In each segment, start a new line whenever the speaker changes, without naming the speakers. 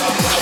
Thank you.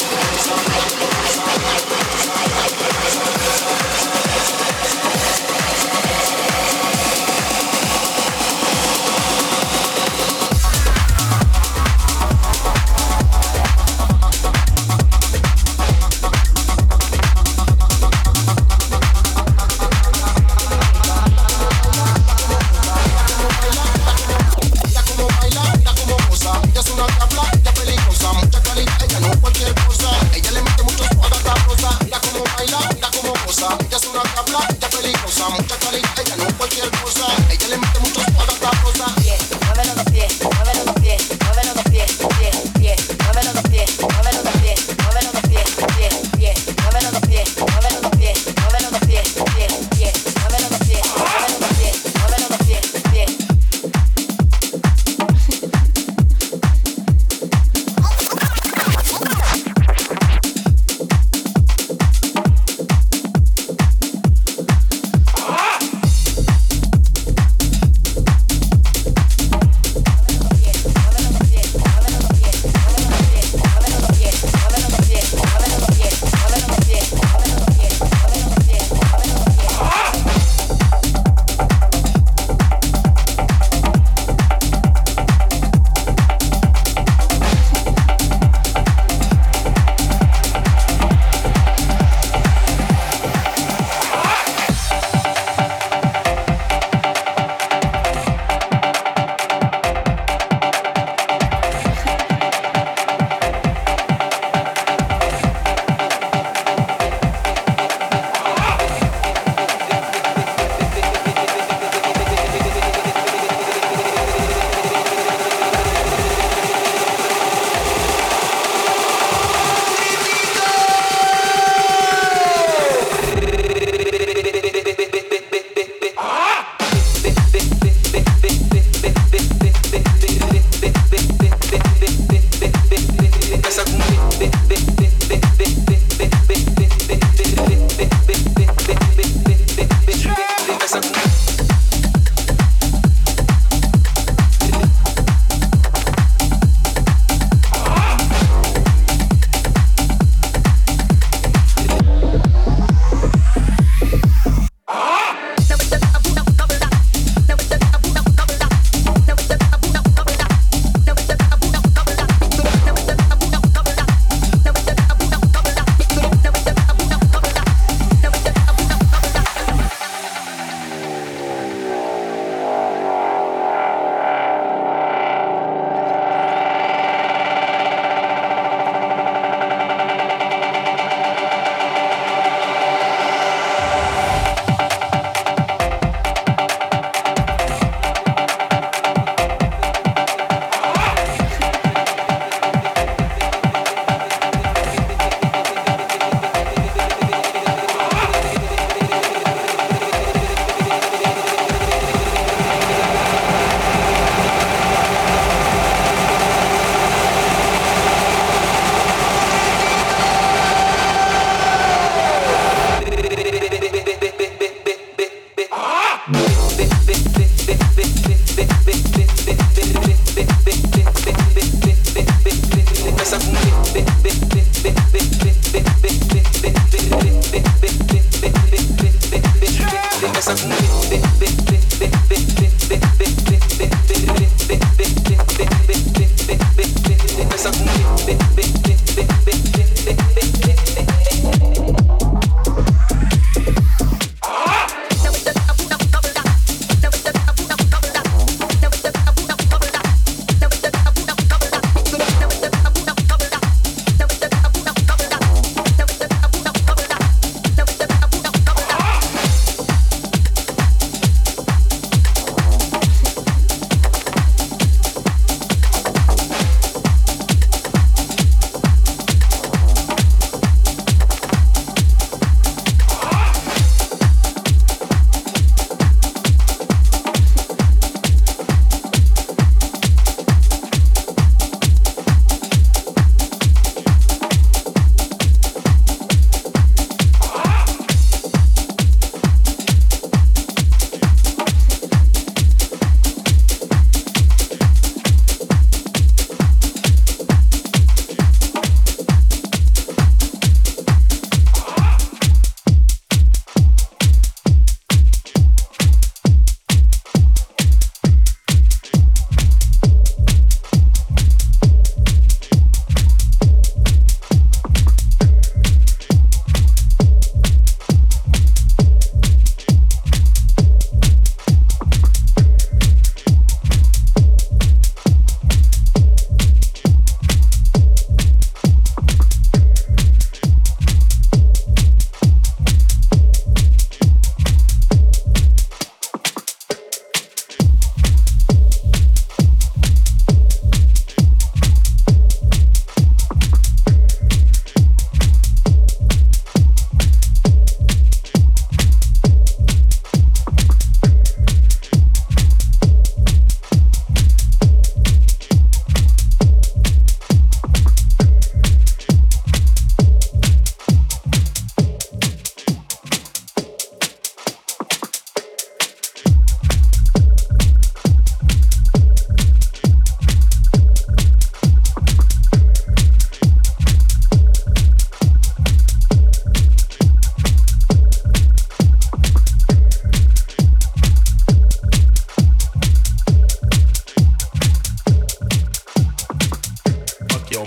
Your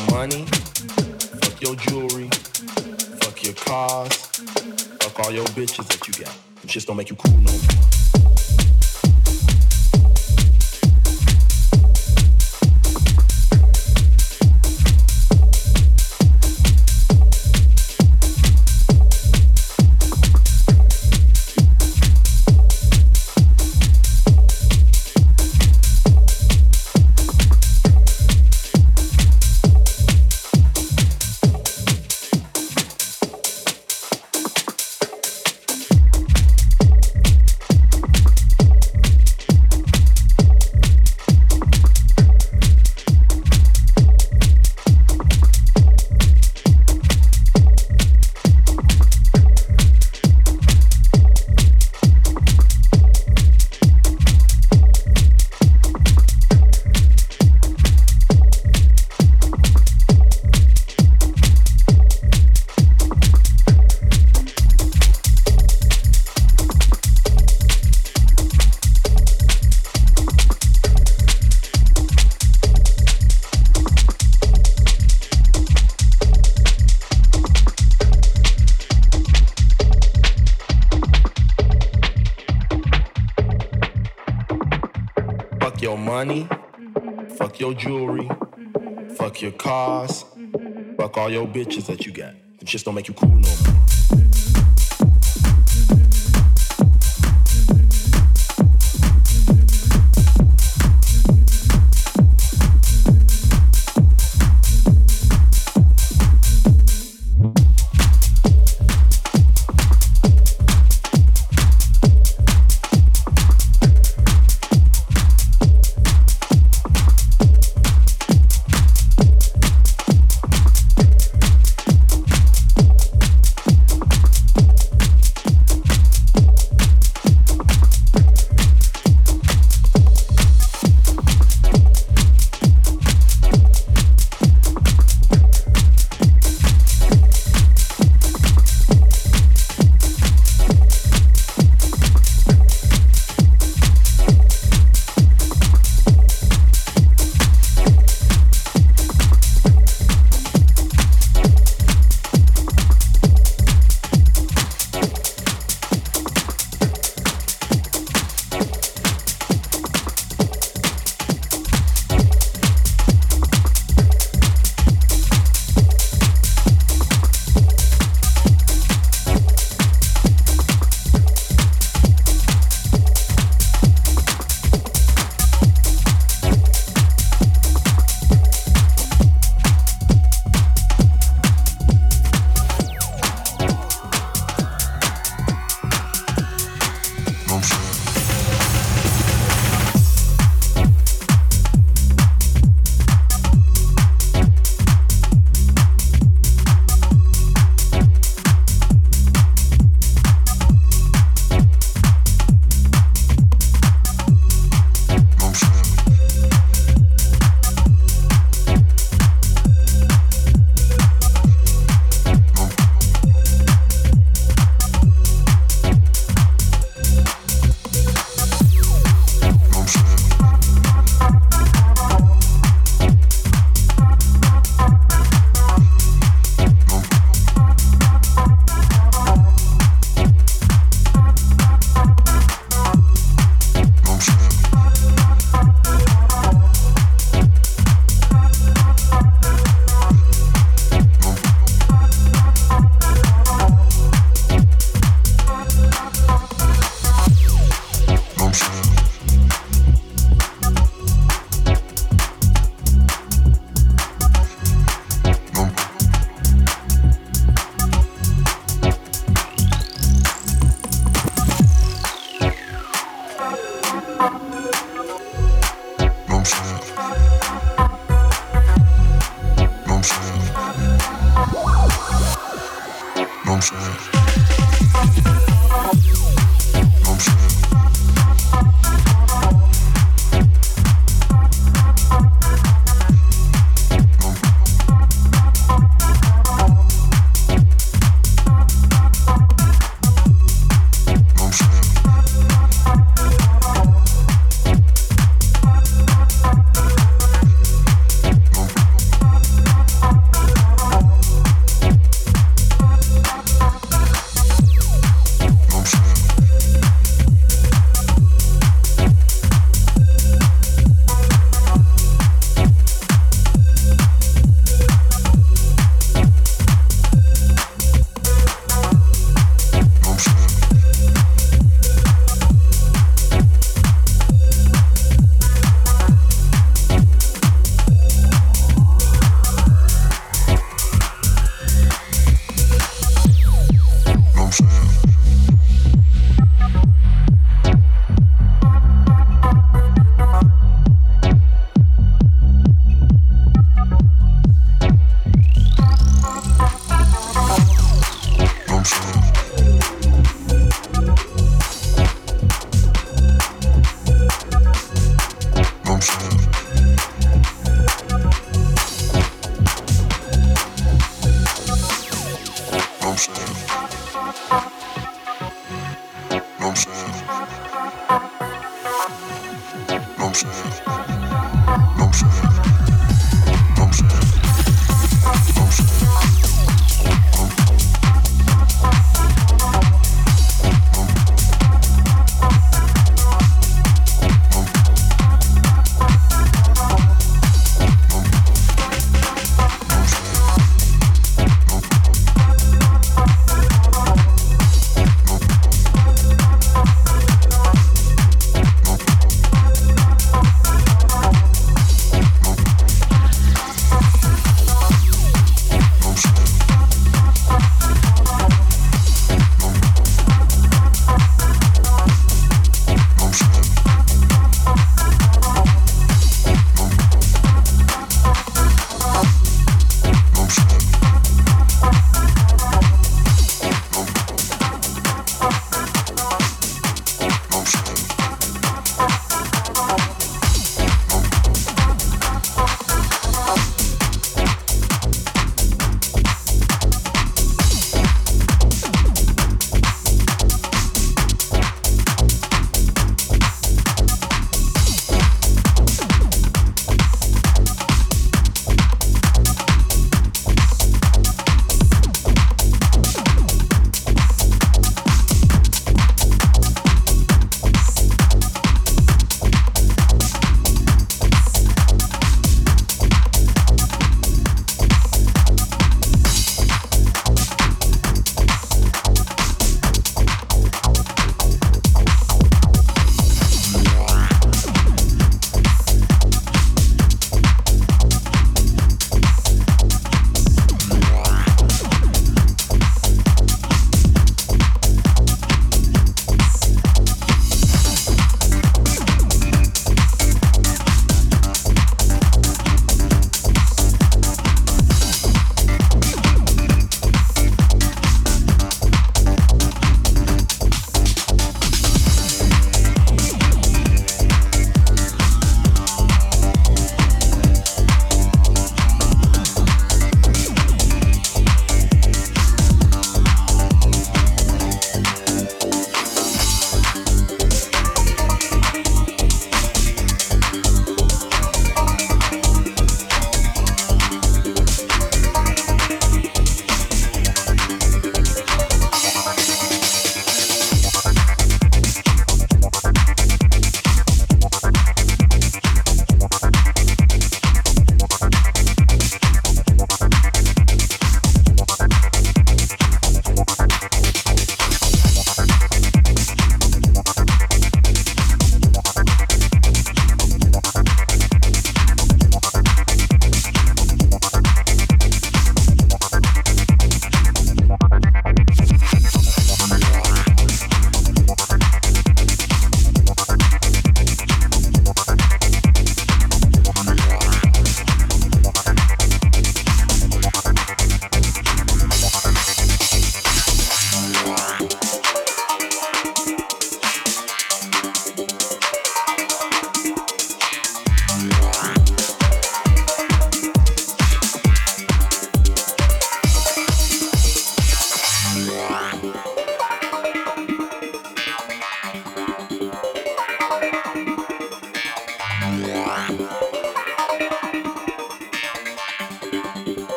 bitches that